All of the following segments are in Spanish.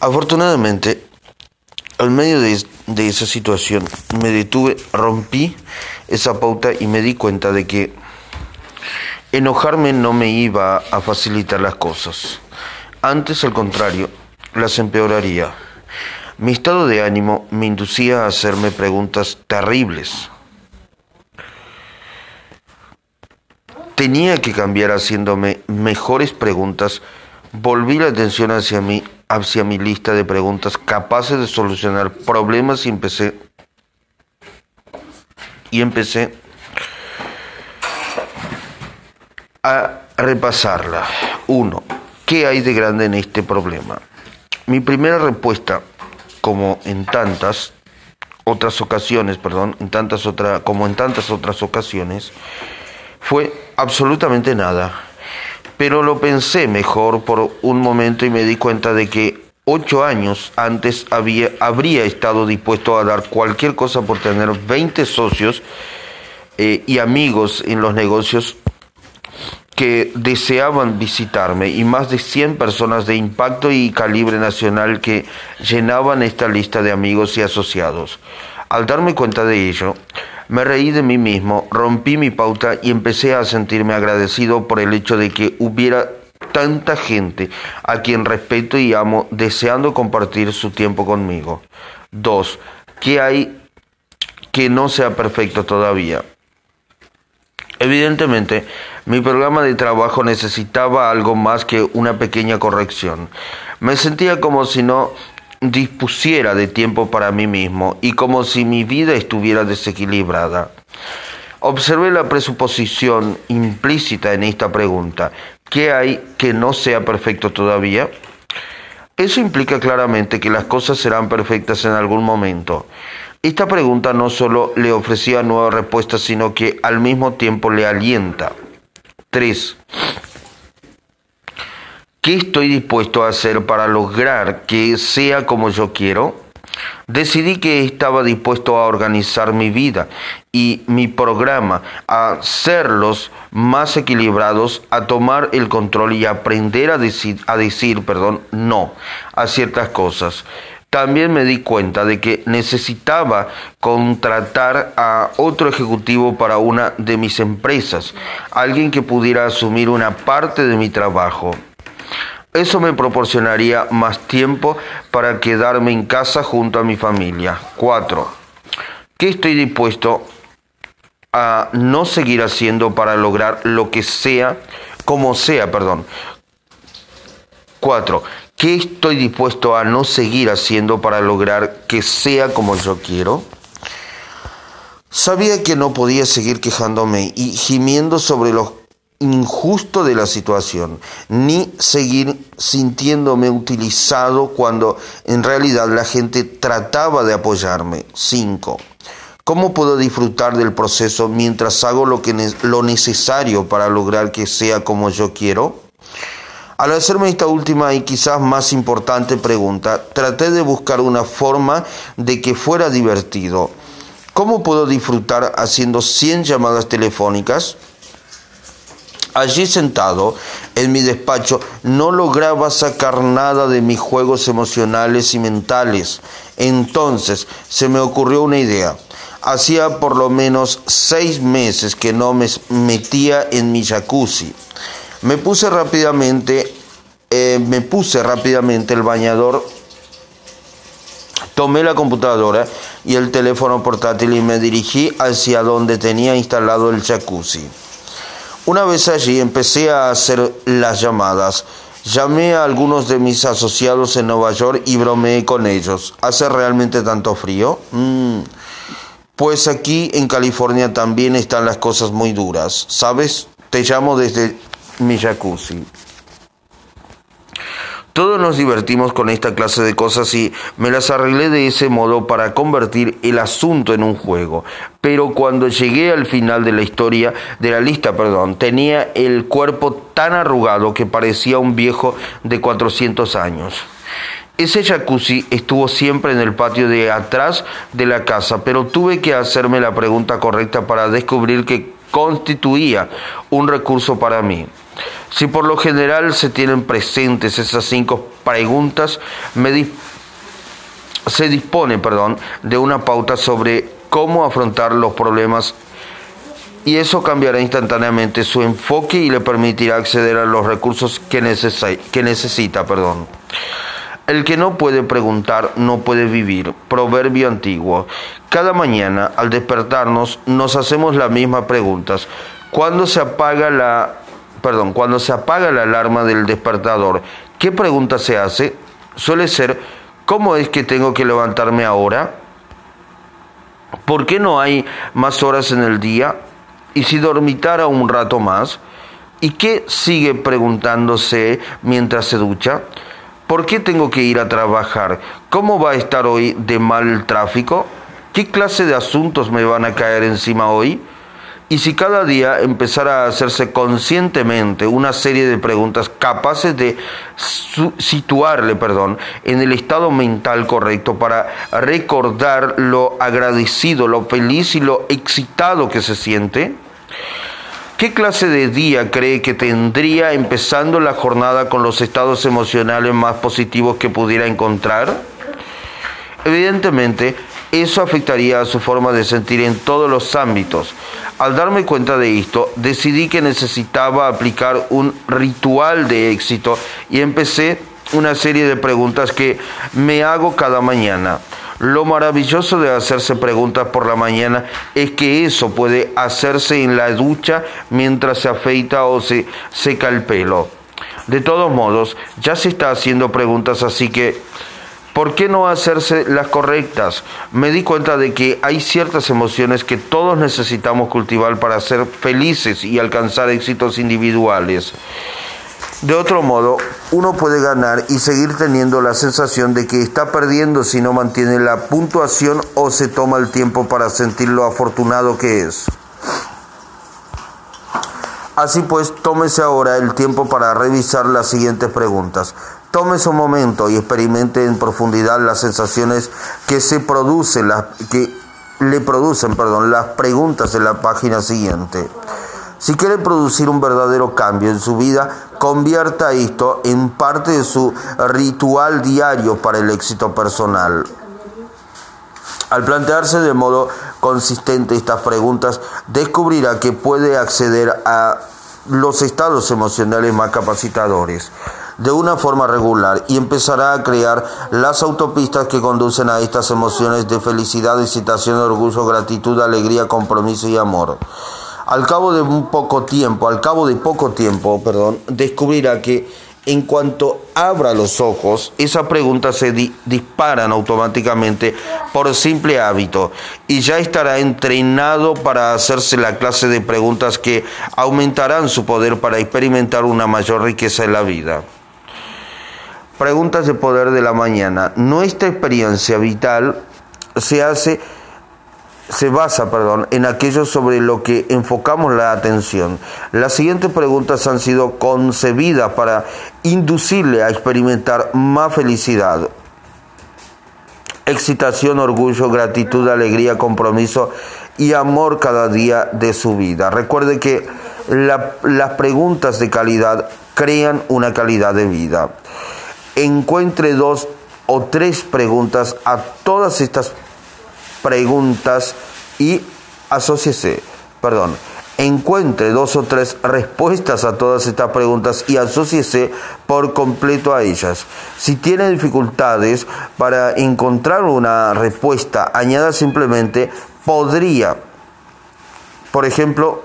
Afortunadamente, al medio de, esa situación me detuve, rompí esa pauta y me di cuenta de que enojarme no me iba a facilitar las cosas. Antes, al contrario, las empeoraría. Mi estado de ánimo me inducía a hacerme preguntas terribles. Tenía que cambiar haciéndome mejores preguntas. Volví la atención hacia mí, hacia mi lista de preguntas capaces de solucionar problemas y empecé y empecé a repasarla. Uno, ¿qué hay de grande en este problema? Mi primera respuesta, como en tantas otras ocasiones, perdón, en tantas otra, como en tantas otras ocasiones, fue absolutamente nada. Pero lo pensé mejor por un momento y me di cuenta de que ocho años antes había, habría estado dispuesto a dar cualquier cosa por tener 20 socios eh, y amigos en los negocios que deseaban visitarme y más de 100 personas de impacto y calibre nacional que llenaban esta lista de amigos y asociados. Al darme cuenta de ello, me reí de mí mismo, rompí mi pauta y empecé a sentirme agradecido por el hecho de que hubiera tanta gente a quien respeto y amo deseando compartir su tiempo conmigo. Dos, ¿qué hay que no sea perfecto todavía? Evidentemente, mi programa de trabajo necesitaba algo más que una pequeña corrección. Me sentía como si no dispusiera de tiempo para mí mismo y como si mi vida estuviera desequilibrada. Observé la presuposición implícita en esta pregunta. ¿Qué hay que no sea perfecto todavía? Eso implica claramente que las cosas serán perfectas en algún momento. Esta pregunta no solo le ofrecía nuevas respuestas, sino que al mismo tiempo le alienta. 3. ¿Qué estoy dispuesto a hacer para lograr que sea como yo quiero? Decidí que estaba dispuesto a organizar mi vida y mi programa, a hacerlos más equilibrados, a tomar el control y aprender a decir, a decir perdón, no a ciertas cosas. También me di cuenta de que necesitaba contratar a otro ejecutivo para una de mis empresas, alguien que pudiera asumir una parte de mi trabajo. Eso me proporcionaría más tiempo para quedarme en casa junto a mi familia. 4. ¿Qué estoy dispuesto a no seguir haciendo para lograr lo que sea, como sea, perdón? 4. ¿Qué estoy dispuesto a no seguir haciendo para lograr que sea como yo quiero? Sabía que no podía seguir quejándome y gimiendo sobre los injusto de la situación, ni seguir sintiéndome utilizado cuando en realidad la gente trataba de apoyarme. 5. ¿Cómo puedo disfrutar del proceso mientras hago lo, que lo necesario para lograr que sea como yo quiero? Al hacerme esta última y quizás más importante pregunta, traté de buscar una forma de que fuera divertido. ¿Cómo puedo disfrutar haciendo 100 llamadas telefónicas? Allí sentado en mi despacho no lograba sacar nada de mis juegos emocionales y mentales. Entonces se me ocurrió una idea. Hacía por lo menos seis meses que no me metía en mi jacuzzi. Me puse rápidamente, eh, me puse rápidamente el bañador, tomé la computadora y el teléfono portátil y me dirigí hacia donde tenía instalado el jacuzzi. Una vez allí empecé a hacer las llamadas. Llamé a algunos de mis asociados en Nueva York y bromeé con ellos. ¿Hace realmente tanto frío? Mm. Pues aquí en California también están las cosas muy duras. ¿Sabes? Te llamo desde mi jacuzzi. Todos nos divertimos con esta clase de cosas y me las arreglé de ese modo para convertir el asunto en un juego. Pero cuando llegué al final de la historia, de la lista, perdón, tenía el cuerpo tan arrugado que parecía un viejo de 400 años. Ese jacuzzi estuvo siempre en el patio de atrás de la casa, pero tuve que hacerme la pregunta correcta para descubrir que constituía un recurso para mí. Si por lo general se tienen presentes esas cinco preguntas, se dispone perdón, de una pauta sobre cómo afrontar los problemas y eso cambiará instantáneamente su enfoque y le permitirá acceder a los recursos que, que necesita. Perdón. El que no puede preguntar no puede vivir. Proverbio antiguo. Cada mañana al despertarnos nos hacemos las mismas preguntas. Cuando se apaga la perdón, cuando se apaga la alarma del despertador, ¿qué pregunta se hace? Suele ser ¿cómo es que tengo que levantarme ahora? ¿Por qué no hay más horas en el día? ¿Y si dormitara un rato más? ¿Y qué sigue preguntándose mientras se ducha? ¿Por qué tengo que ir a trabajar? ¿Cómo va a estar hoy de mal tráfico? ¿Qué clase de asuntos me van a caer encima hoy? Y si cada día empezara a hacerse conscientemente una serie de preguntas capaces de situarle, perdón, en el estado mental correcto para recordar lo agradecido, lo feliz y lo excitado que se siente, ¿Qué clase de día cree que tendría empezando la jornada con los estados emocionales más positivos que pudiera encontrar? Evidentemente, eso afectaría a su forma de sentir en todos los ámbitos. Al darme cuenta de esto, decidí que necesitaba aplicar un ritual de éxito y empecé una serie de preguntas que me hago cada mañana. Lo maravilloso de hacerse preguntas por la mañana es que eso puede hacerse en la ducha mientras se afeita o se seca el pelo. De todos modos, ya se está haciendo preguntas, así que ¿por qué no hacerse las correctas? Me di cuenta de que hay ciertas emociones que todos necesitamos cultivar para ser felices y alcanzar éxitos individuales. De otro modo, uno puede ganar y seguir teniendo la sensación de que está perdiendo si no mantiene la puntuación o se toma el tiempo para sentir lo afortunado que es. Así pues, tómese ahora el tiempo para revisar las siguientes preguntas. Tómese un momento y experimente en profundidad las sensaciones que se producen, las, que le producen, perdón, las preguntas de la página siguiente. Si quiere producir un verdadero cambio en su vida, convierta esto en parte de su ritual diario para el éxito personal. Al plantearse de modo consistente estas preguntas, descubrirá que puede acceder a los estados emocionales más capacitadores de una forma regular y empezará a crear las autopistas que conducen a estas emociones de felicidad, excitación, orgullo, gratitud, alegría, compromiso y amor al cabo de un poco tiempo, al cabo de poco tiempo, perdón, descubrirá que en cuanto abra los ojos, esas preguntas se disparan automáticamente por simple hábito y ya estará entrenado para hacerse la clase de preguntas que aumentarán su poder para experimentar una mayor riqueza en la vida. Preguntas de poder de la mañana. Nuestra experiencia vital se hace se basa perdón, en aquello sobre lo que enfocamos la atención. Las siguientes preguntas han sido concebidas para inducirle a experimentar más felicidad, excitación, orgullo, gratitud, alegría, compromiso y amor cada día de su vida. Recuerde que las preguntas de calidad crean una calidad de vida. Encuentre dos o tres preguntas a todas estas preguntas y asóciese, perdón, encuentre dos o tres respuestas a todas estas preguntas y asóciese por completo a ellas. Si tiene dificultades para encontrar una respuesta, añada simplemente podría. Por ejemplo,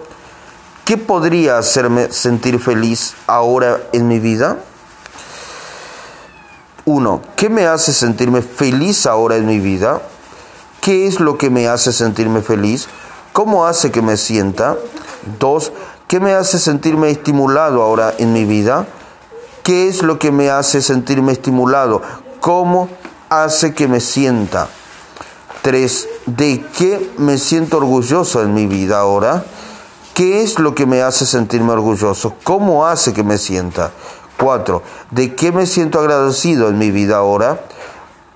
¿qué podría hacerme sentir feliz ahora en mi vida? Uno, ¿qué me hace sentirme feliz ahora en mi vida? ¿Qué es lo que me hace sentirme feliz? ¿Cómo hace que me sienta? Dos, ¿qué me hace sentirme estimulado ahora en mi vida? ¿Qué es lo que me hace sentirme estimulado? ¿Cómo hace que me sienta? Tres, ¿de qué me siento orgulloso en mi vida ahora? ¿Qué es lo que me hace sentirme orgulloso? ¿Cómo hace que me sienta? Cuatro, ¿de qué me siento agradecido en mi vida ahora?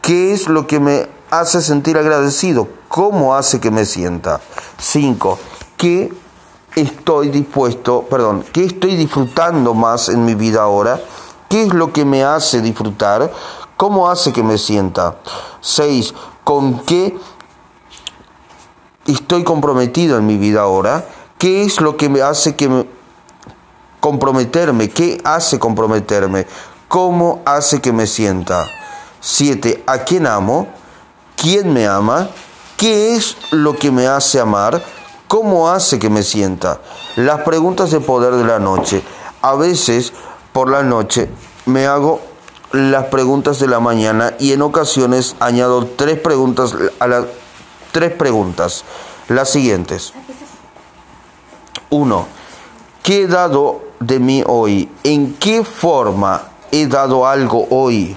¿Qué es lo que me hace sentir agradecido? ¿Cómo hace que me sienta? 5. ¿Qué estoy dispuesto, perdón, qué estoy disfrutando más en mi vida ahora, qué es lo que me hace disfrutar, cómo hace que me sienta. 6. ¿Con qué estoy comprometido en mi vida ahora? ¿Qué es lo que me hace que me comprometerme? ¿Qué hace comprometerme? ¿Cómo hace que me sienta? 7. ¿A quién amo? ¿Quién me ama? ¿Qué es lo que me hace amar? ¿Cómo hace que me sienta? Las preguntas de poder de la noche. A veces por la noche me hago las preguntas de la mañana y en ocasiones añado tres preguntas a las tres preguntas. Las siguientes. Uno, ¿qué he dado de mí hoy? ¿En qué forma he dado algo hoy?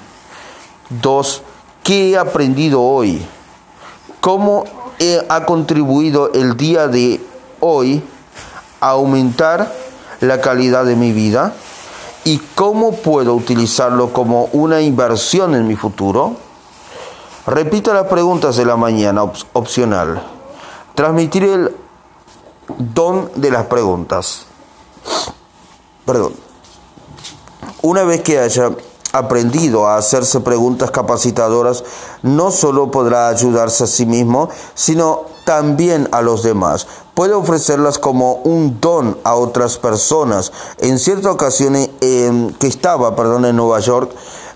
Dos, ¿qué he aprendido hoy? ¿Cómo ha contribuido el día de hoy a aumentar la calidad de mi vida y cómo puedo utilizarlo como una inversión en mi futuro? Repita las preguntas de la mañana opcional. Transmitir el don de las preguntas. Perdón. Una vez que haya aprendido a hacerse preguntas capacitadoras, no solo podrá ayudarse a sí mismo, sino también a los demás. Puede ofrecerlas como un don a otras personas. En cierta ocasión eh, que estaba perdón, en Nueva York,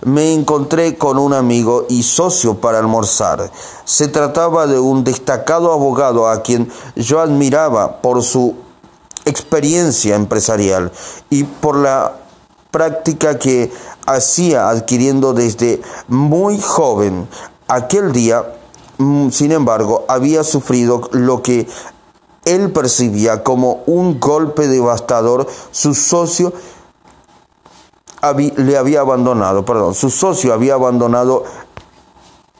me encontré con un amigo y socio para almorzar. Se trataba de un destacado abogado a quien yo admiraba por su experiencia empresarial y por la práctica que hacía adquiriendo desde muy joven. Aquel día, mm, sin embargo, había sufrido lo que él percibía como un golpe devastador. Su socio le había abandonado, perdón, su socio había abandonado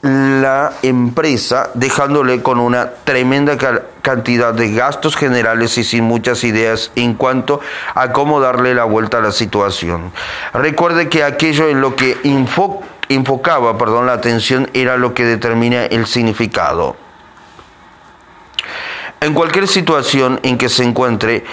la empresa dejándole con una tremenda cantidad de gastos generales y sin muchas ideas en cuanto a cómo darle la vuelta a la situación. Recuerde que aquello en lo que enfocaba perdón, la atención era lo que determina el significado. En cualquier situación en que se encuentre,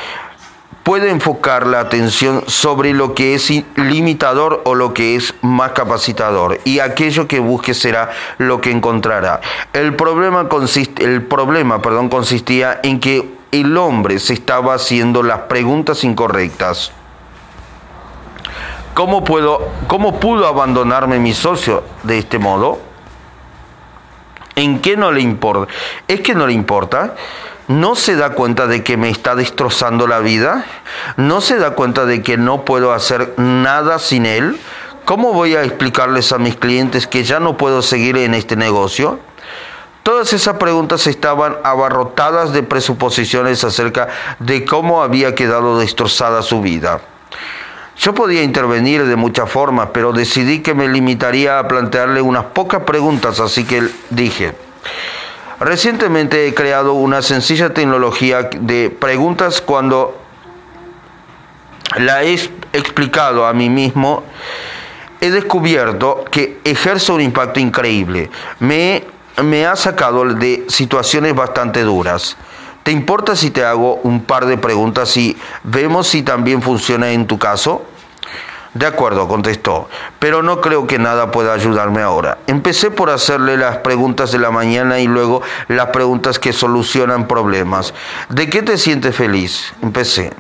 puede enfocar la atención sobre lo que es limitador o lo que es más capacitador y aquello que busque será lo que encontrará. El problema, consiste, el problema perdón, consistía en que el hombre se estaba haciendo las preguntas incorrectas. ¿Cómo, puedo, ¿Cómo pudo abandonarme mi socio de este modo? ¿En qué no le importa? ¿Es que no le importa? No se da cuenta de que me está destrozando la vida, no se da cuenta de que no puedo hacer nada sin él. ¿Cómo voy a explicarles a mis clientes que ya no puedo seguir en este negocio? Todas esas preguntas estaban abarrotadas de presuposiciones acerca de cómo había quedado destrozada su vida. Yo podía intervenir de muchas formas, pero decidí que me limitaría a plantearle unas pocas preguntas, así que dije, Recientemente he creado una sencilla tecnología de preguntas cuando la he explicado a mí mismo, he descubierto que ejerce un impacto increíble. Me, me ha sacado de situaciones bastante duras. ¿Te importa si te hago un par de preguntas y vemos si también funciona en tu caso? De acuerdo, contestó, pero no creo que nada pueda ayudarme ahora. Empecé por hacerle las preguntas de la mañana y luego las preguntas que solucionan problemas. ¿De qué te sientes feliz? Empecé.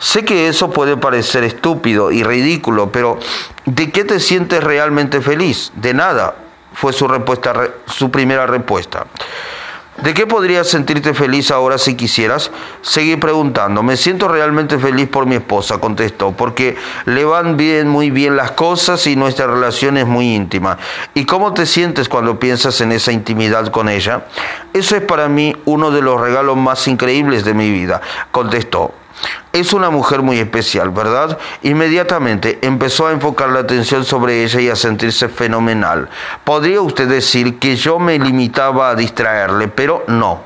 Sé que eso puede parecer estúpido y ridículo, pero ¿de qué te sientes realmente feliz? De nada, fue su respuesta, su primera respuesta. ¿De qué podrías sentirte feliz ahora si quisieras? Seguí preguntando. Me siento realmente feliz por mi esposa, contestó, porque le van bien, muy bien las cosas y nuestra relación es muy íntima. ¿Y cómo te sientes cuando piensas en esa intimidad con ella? Eso es para mí uno de los regalos más increíbles de mi vida, contestó. Es una mujer muy especial, ¿verdad? Inmediatamente empezó a enfocar la atención sobre ella y a sentirse fenomenal. Podría usted decir que yo me limitaba a distraerle, pero no.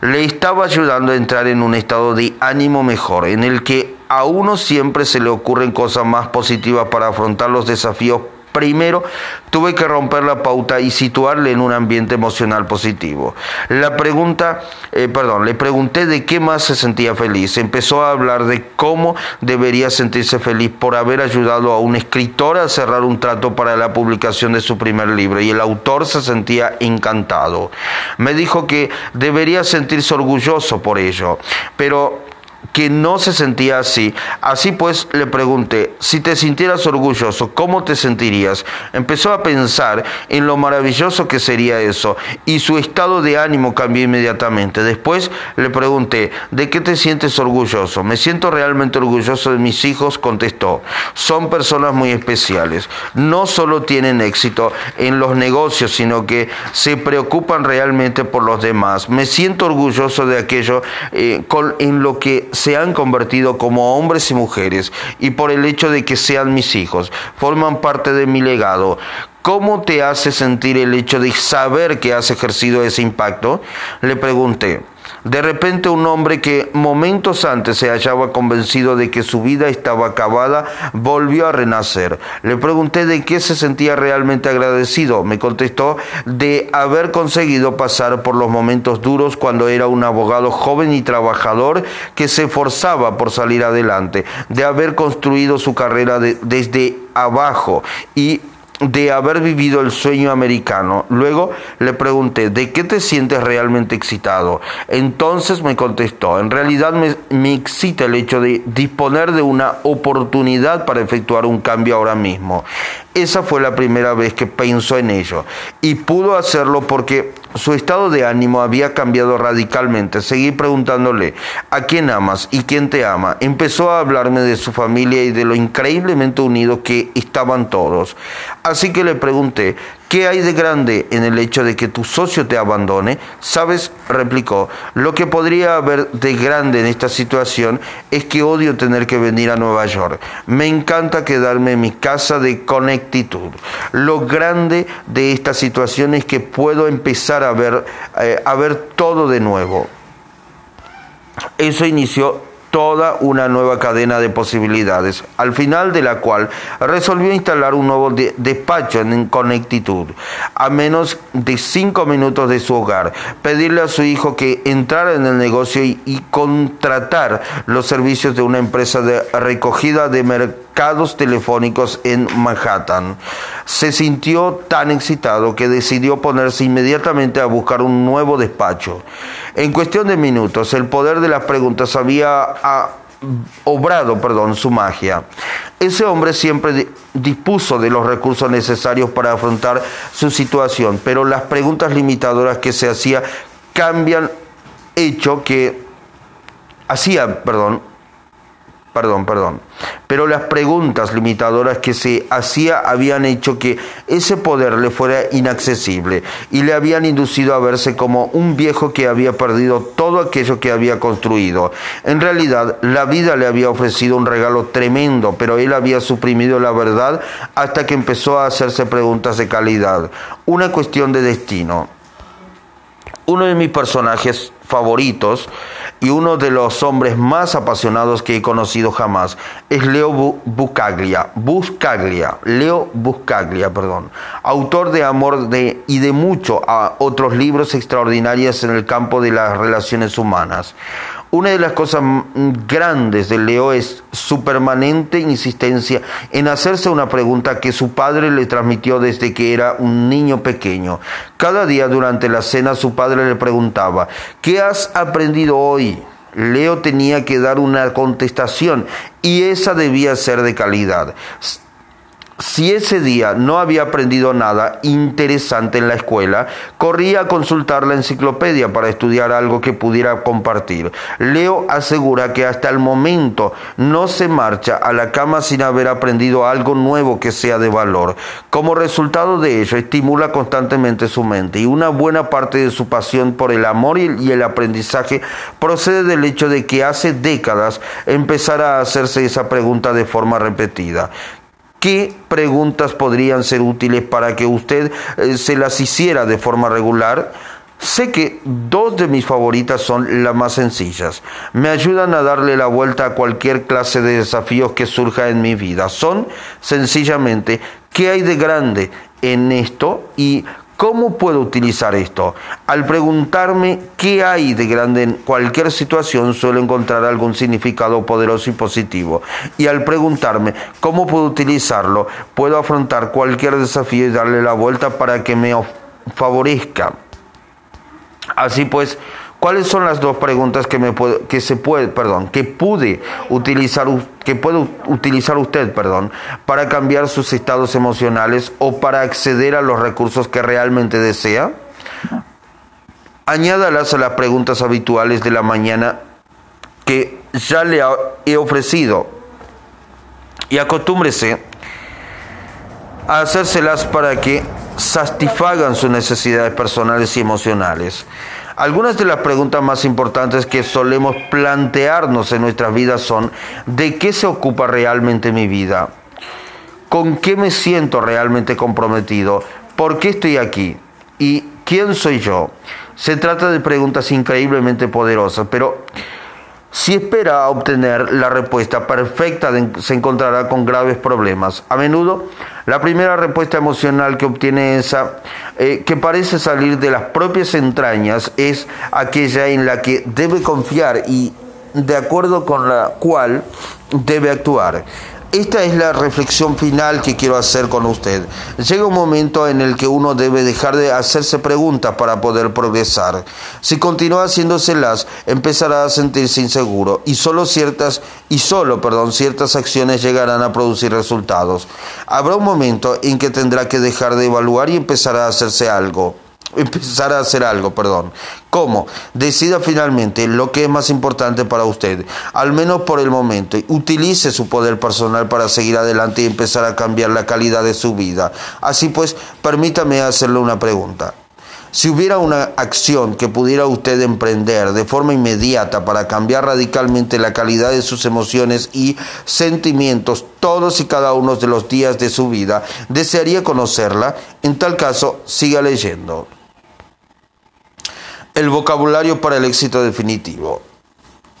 Le estaba ayudando a entrar en un estado de ánimo mejor, en el que a uno siempre se le ocurren cosas más positivas para afrontar los desafíos Primero, tuve que romper la pauta y situarle en un ambiente emocional positivo. La pregunta, eh, perdón, le pregunté de qué más se sentía feliz. Empezó a hablar de cómo debería sentirse feliz por haber ayudado a un escritor a cerrar un trato para la publicación de su primer libro y el autor se sentía encantado. Me dijo que debería sentirse orgulloso por ello, pero que no se sentía así. Así pues le pregunté, si te sintieras orgulloso, ¿cómo te sentirías? Empezó a pensar en lo maravilloso que sería eso y su estado de ánimo cambió inmediatamente. Después le pregunté, ¿de qué te sientes orgulloso? Me siento realmente orgulloso de mis hijos, contestó. Son personas muy especiales. No solo tienen éxito en los negocios, sino que se preocupan realmente por los demás. Me siento orgulloso de aquello eh, en lo se han convertido como hombres y mujeres y por el hecho de que sean mis hijos, forman parte de mi legado. ¿Cómo te hace sentir el hecho de saber que has ejercido ese impacto? Le pregunté. De repente un hombre que momentos antes se hallaba convencido de que su vida estaba acabada, volvió a renacer. Le pregunté de qué se sentía realmente agradecido. Me contestó de haber conseguido pasar por los momentos duros cuando era un abogado joven y trabajador que se esforzaba por salir adelante, de haber construido su carrera desde abajo y de haber vivido el sueño americano. Luego le pregunté, ¿de qué te sientes realmente excitado? Entonces me contestó, en realidad me, me, excita el hecho de disponer de una oportunidad para efectuar un cambio ahora mismo. Esa fue la primera vez que pensó en ello y pudo hacerlo porque su estado de ánimo había cambiado radicalmente. Seguí preguntándole, ¿a quién amas y quién te ama? Empezó a hablarme de su familia y de lo increíblemente unidos que estaban todos. Así que le pregunté, ¿Qué hay de grande en el hecho de que tu socio te abandone? Sabes, replicó, lo que podría haber de grande en esta situación es que odio tener que venir a Nueva York. Me encanta quedarme en mi casa de Connecticut. Lo grande de esta situación es que puedo empezar a ver, eh, a ver todo de nuevo. Eso inició toda una nueva cadena de posibilidades, al final de la cual resolvió instalar un nuevo despacho en Connecticut, a menos de cinco minutos de su hogar, pedirle a su hijo que entrara en el negocio y, contratar los servicios de una empresa de recogida de mercados telefónicos en Manhattan. Se sintió tan excitado que decidió ponerse inmediatamente a buscar un nuevo despacho. En cuestión de minutos, el poder de las preguntas había ah, obrado, perdón, su magia. Ese hombre siempre dispuso de los recursos necesarios para afrontar su situación, pero las preguntas limitadoras que se hacía cambian hecho que hacía, perdón, perdón, perdón. Pero las preguntas limitadoras que se hacía habían hecho que ese poder le fuera inaccesible y le habían inducido a verse como un viejo que había perdido todo aquello que había construido. En realidad, la vida le había ofrecido un regalo tremendo, pero él había suprimido la verdad hasta que empezó a hacerse preguntas de calidad. Una cuestión de destino. Uno de mis personajes favoritos y uno de los hombres más apasionados que he conocido jamás es Leo Buscaglia, Buscaglia, Leo Buscaglia, perdón, autor de Amor de, y de muchos otros libros extraordinarios en el campo de las relaciones humanas. Una de las cosas grandes de Leo es su permanente insistencia en hacerse una pregunta que su padre le transmitió desde que era un niño pequeño. Cada día durante la cena su padre le preguntaba, ¿qué has aprendido hoy? Leo tenía que dar una contestación y esa debía ser de calidad. Si ese día no había aprendido nada interesante en la escuela, corría a consultar la enciclopedia para estudiar algo que pudiera compartir. Leo asegura que hasta el momento no se marcha a la cama sin haber aprendido algo nuevo que sea de valor. Como resultado de ello, estimula constantemente su mente y una buena parte de su pasión por el amor y el aprendizaje procede del hecho de que hace décadas empezara a hacerse esa pregunta de forma repetida. ¿Qué preguntas podrían ser útiles para que usted eh, se las hiciera de forma regular? Sé que dos de mis favoritas son las más sencillas. Me ayudan a darle la vuelta a cualquier clase de desafíos que surja en mi vida. Son sencillamente ¿qué hay de grande en esto? Y ¿Cómo puedo utilizar esto? Al preguntarme qué hay de grande en cualquier situación, suelo encontrar algún significado poderoso y positivo. Y al preguntarme cómo puedo utilizarlo, puedo afrontar cualquier desafío y darle la vuelta para que me favorezca. Así pues, ¿Cuáles son las dos preguntas que me que se puede, perdón, que pude utilizar que puede utilizar usted, perdón, para cambiar sus estados emocionales o para acceder a los recursos que realmente desea? Añádalas a las preguntas habituales de la mañana que ya le he ofrecido y acostúmbrese a hacérselas para que satisfagan sus necesidades personales y emocionales. Algunas de las preguntas más importantes que solemos plantearnos en nuestras vidas son, ¿de qué se ocupa realmente mi vida? ¿Con qué me siento realmente comprometido? ¿Por qué estoy aquí? ¿Y quién soy yo? Se trata de preguntas increíblemente poderosas, pero si espera obtener la respuesta perfecta, se encontrará con graves problemas. A menudo, la primera respuesta emocional que obtiene esa, eh, que parece salir de las propias entrañas, es aquella en la que debe confiar y de acuerdo con la cual debe actuar. Esta es la reflexión final que quiero hacer con usted. Llega un momento en el que uno debe dejar de hacerse preguntas para poder progresar. Si continúa haciéndoselas, empezará a sentirse inseguro y solo ciertas y solo, perdón, ciertas acciones llegarán a producir resultados. Habrá un momento en que tendrá que dejar de evaluar y empezar a hacerse algo empezar a hacer algo, perdón. ¿Cómo? Decida finalmente lo que es más importante para usted, al menos por el momento. Utilice su poder personal para seguir adelante y empezar a cambiar la calidad de su vida. Así pues, permítame hacerle una pregunta. Si hubiera una acción que pudiera usted emprender de forma inmediata para cambiar radicalmente la calidad de sus emociones y sentimientos todos y cada uno de los días de su vida, ¿desearía conocerla? En tal caso, siga leyendo. El vocabulario para el éxito definitivo.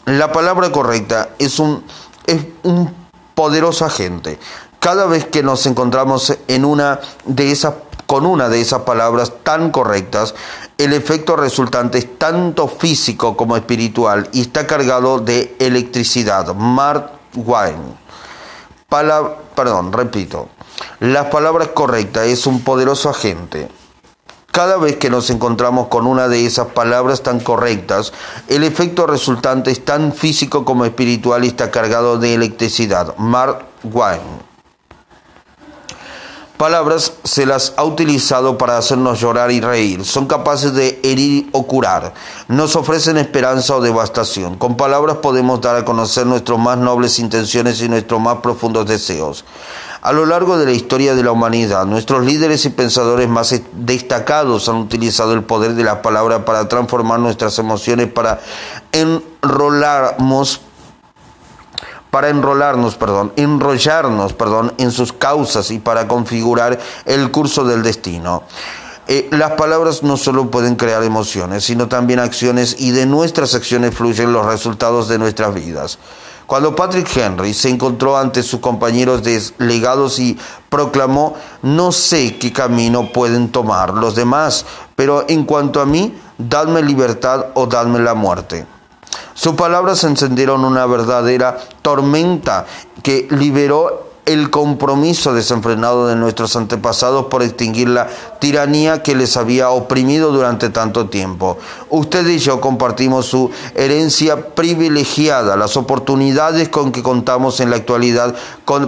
La palabra correcta es un, es un poderoso agente. Cada vez que nos encontramos en una de esas, con una de esas palabras tan correctas, el efecto resultante es tanto físico como espiritual y está cargado de electricidad. Mark Wine. perdón, repito. La palabra correcta es un poderoso agente. Cada vez que nos encontramos con una de esas palabras tan correctas, el efecto resultante es tan físico como espiritual y está cargado de electricidad. Mark Wine. Palabras se las ha utilizado para hacernos llorar y reír. Son capaces de herir o curar. Nos ofrecen esperanza o devastación. Con palabras podemos dar a conocer nuestras más nobles intenciones y nuestros más profundos deseos. A lo largo de la historia de la humanidad, nuestros líderes y pensadores más destacados han utilizado el poder de la palabra para transformar nuestras emociones, para enrolarnos para enrolarnos, perdón, enrollarnos, perdón, en sus causas y para configurar el curso del destino. Eh, las palabras no solo pueden crear emociones, sino también acciones y de nuestras acciones fluyen los resultados de nuestras vidas. Cuando Patrick Henry se encontró ante sus compañeros delegados y proclamó, no sé qué camino pueden tomar los demás, pero en cuanto a mí, dadme libertad o dadme la muerte. Sus palabras encendieron una verdadera tormenta que liberó el compromiso desenfrenado de nuestros antepasados por extinguir la tiranía que les había oprimido durante tanto tiempo. Usted y yo compartimos su herencia privilegiada, las oportunidades con que contamos en la actualidad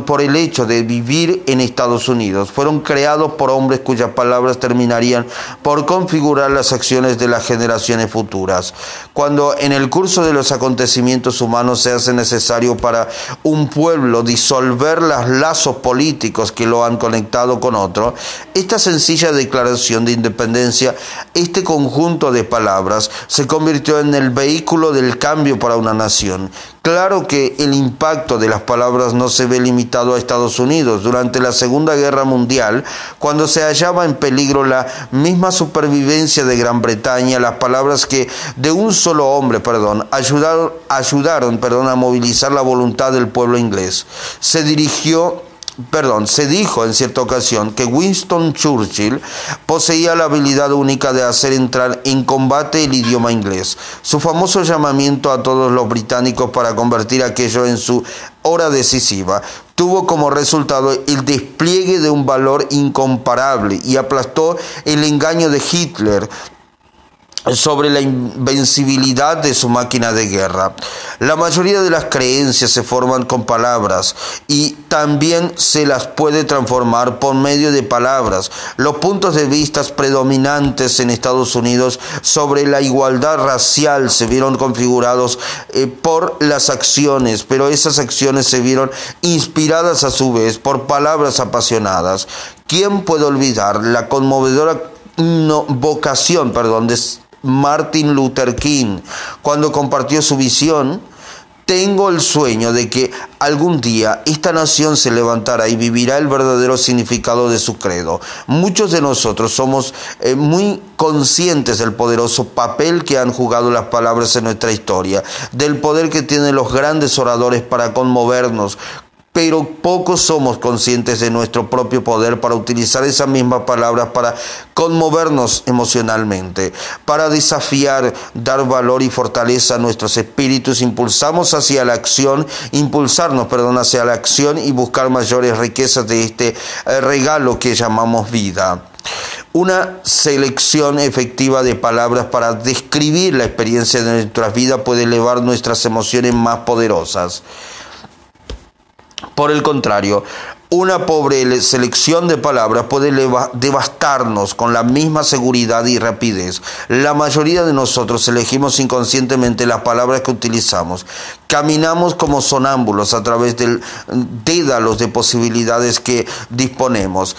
por el hecho de vivir en Estados Unidos. Fueron creados por hombres cuyas palabras terminarían por configurar las acciones de las generaciones futuras. Cuando en el curso de los acontecimientos humanos se hace necesario para un pueblo disolver las lazos políticos que lo han conectado con otro, esta sencilla declaración de independencia, este conjunto de palabras, se convirtió en el vehículo del cambio para una nación. Claro que el impacto de las palabras no se ve limitado a Estados Unidos. Durante la Segunda Guerra Mundial, cuando se hallaba en peligro la misma supervivencia de Gran Bretaña, las palabras que de un solo hombre, perdón, ayudaron, ayudaron perdón, a movilizar la voluntad del pueblo inglés. Se dirigió perdón, se dijo en cierta ocasión que Winston Churchill poseía la habilidad única de hacer entrar en combate el idioma inglés. Su famoso llamamiento a todos los británicos para convertir aquello en su hora decisiva tuvo como resultado el despliegue de un valor incomparable y aplastó el engaño de Hitler sobre la invencibilidad de su máquina de guerra. La mayoría de las creencias se forman con palabras y también se las puede transformar por medio de palabras. Los puntos de vista predominantes en Estados Unidos sobre la igualdad racial se vieron configurados eh, por las acciones, pero esas acciones se vieron inspiradas a su vez por palabras apasionadas. ¿Quién puede olvidar la conmovedora vocación, perdón, de Martin Luther King, cuando compartió su visión, tengo el sueño de que algún día esta nación se levantará y vivirá el verdadero significado de su credo. Muchos de nosotros somos eh, muy conscientes del poderoso papel que han jugado las palabras en nuestra historia, del poder que tienen los grandes oradores para conmovernos, pero pocos somos conscientes de nuestro propio poder para utilizar esas mismas palabras para conmovernos emocionalmente, para desafiar, dar valor y fortaleza a nuestros espíritus, impulsamos hacia la acción, impulsarnos, perdón, hacia la acción y buscar mayores riquezas de este eh, regalo que llamamos vida. Una selección efectiva de palabras para describir la experiencia de nuestras vidas puede elevar nuestras emociones más poderosas. Por el contrario, una pobre selección de palabras puede devastarnos con la misma seguridad y rapidez. La mayoría de nosotros elegimos inconscientemente las palabras que utilizamos. Caminamos como sonámbulos a través del dédalos de posibilidades que disponemos.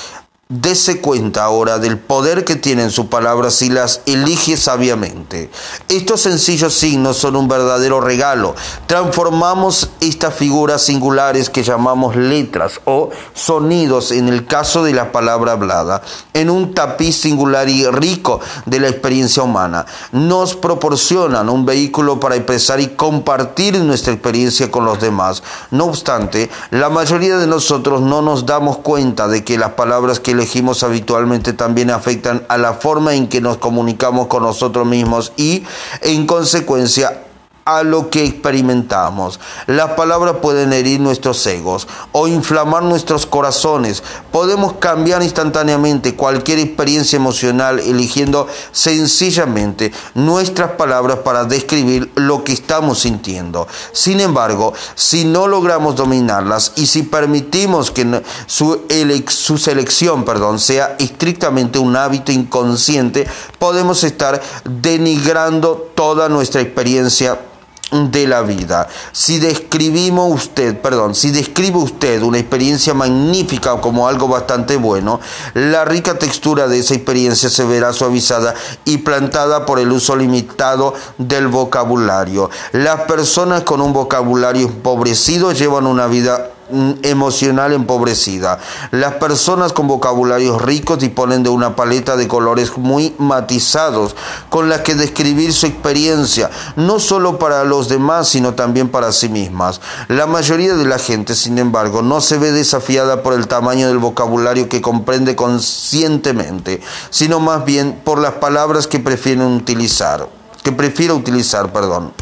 Dese cuenta ahora del poder que tienen sus palabras si las elige sabiamente. Estos sencillos signos son un verdadero regalo. Transformamos estas figuras singulares que llamamos letras o sonidos en el caso de la palabra hablada en un tapiz singular y rico de la experiencia humana. Nos proporcionan un vehículo para expresar y compartir nuestra experiencia con los demás. No obstante, la mayoría de nosotros no nos damos cuenta de que las palabras que elegimos habitualmente también afectan a la forma en que nos comunicamos con nosotros mismos y, en consecuencia, a lo que experimentamos. Las palabras pueden herir nuestros egos o inflamar nuestros corazones. Podemos cambiar instantáneamente cualquier experiencia emocional eligiendo sencillamente nuestras palabras para describir lo que estamos sintiendo. Sin embargo, si no logramos dominarlas y si permitimos que su, su selección perdón, sea estrictamente un hábito inconsciente, podemos estar denigrando toda nuestra experiencia de la vida. Si describimos usted, perdón, si describe usted una experiencia magnífica como algo bastante bueno, la rica textura de esa experiencia se verá suavizada y plantada por el uso limitado del vocabulario. Las personas con un vocabulario empobrecido llevan una vida emocional empobrecida. Las personas con vocabularios ricos disponen de una paleta de colores muy matizados con las que describir su experiencia, no solo para los demás, sino también para sí mismas. La mayoría de la gente, sin embargo, no se ve desafiada por el tamaño del vocabulario que comprende conscientemente, sino más bien por las palabras que prefieren utilizar, que prefiere utilizar, perdón.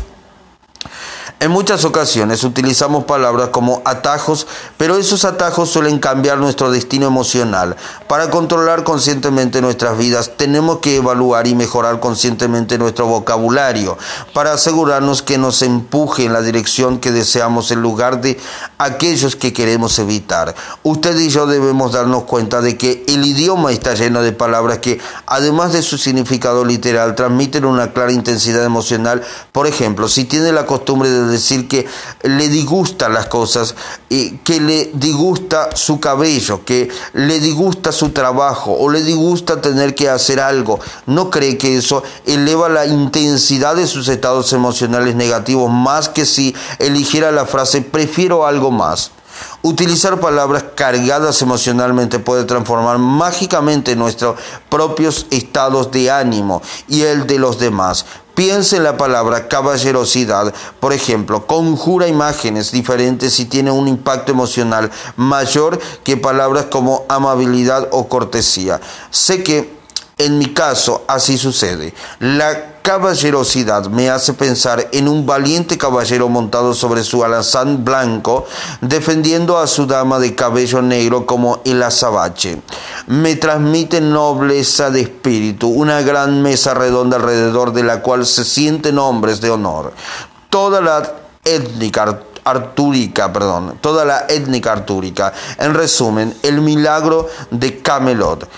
En muchas ocasiones utilizamos palabras como atajos, pero esos atajos suelen cambiar nuestro destino emocional. Para controlar conscientemente nuestras vidas tenemos que evaluar y mejorar conscientemente nuestro vocabulario para asegurarnos que nos empuje en la dirección que deseamos en lugar de aquellos que queremos evitar. Usted y yo debemos darnos cuenta de que el idioma está lleno de palabras que, además de su significado literal, transmiten una clara intensidad emocional. Por ejemplo, si tiene la costumbre de decir que le disgusta las cosas, que le disgusta su cabello, que le disgusta su trabajo o le disgusta tener que hacer algo. ¿No cree que eso eleva la intensidad de sus estados emocionales negativos más que si eligiera la frase prefiero algo más? Utilizar palabras cargadas emocionalmente puede transformar mágicamente nuestros propios estados de ánimo y el de los demás. Piense en la palabra caballerosidad, por ejemplo, conjura imágenes diferentes y tiene un impacto emocional mayor que palabras como amabilidad o cortesía. Sé que en mi caso así sucede. La caballerosidad me hace pensar en un valiente caballero montado sobre su alazán blanco, defendiendo a su dama de cabello negro como el azabache. Me transmite nobleza de espíritu, una gran mesa redonda alrededor de la cual se sienten hombres de honor. Toda la étnica artúrica, perdón, toda la étnica artúrica. En resumen, el milagro de Camelot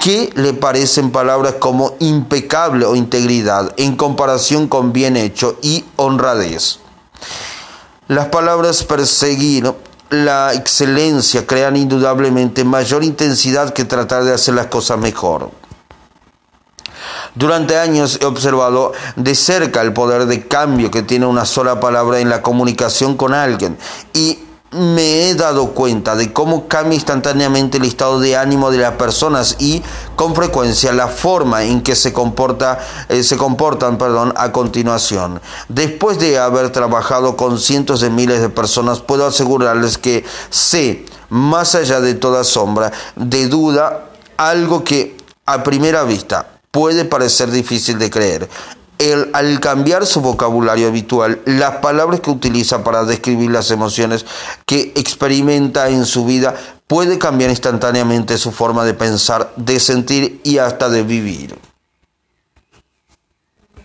¿Qué le parecen palabras como impecable o integridad en comparación con bien hecho y honradez? Las palabras perseguir la excelencia crean indudablemente mayor intensidad que tratar de hacer las cosas mejor. Durante años he observado de cerca el poder de cambio que tiene una sola palabra en la comunicación con alguien y me he dado cuenta de cómo cambia instantáneamente el estado de ánimo de las personas y con frecuencia la forma en que se, comporta, eh, se comportan perdón, a continuación. Después de haber trabajado con cientos de miles de personas, puedo asegurarles que sé, más allá de toda sombra, de duda, algo que a primera vista puede parecer difícil de creer al cambiar su vocabulario habitual, las palabras que utiliza para describir las emociones que experimenta en su vida, puede cambiar instantáneamente su forma de pensar, de sentir y hasta de vivir.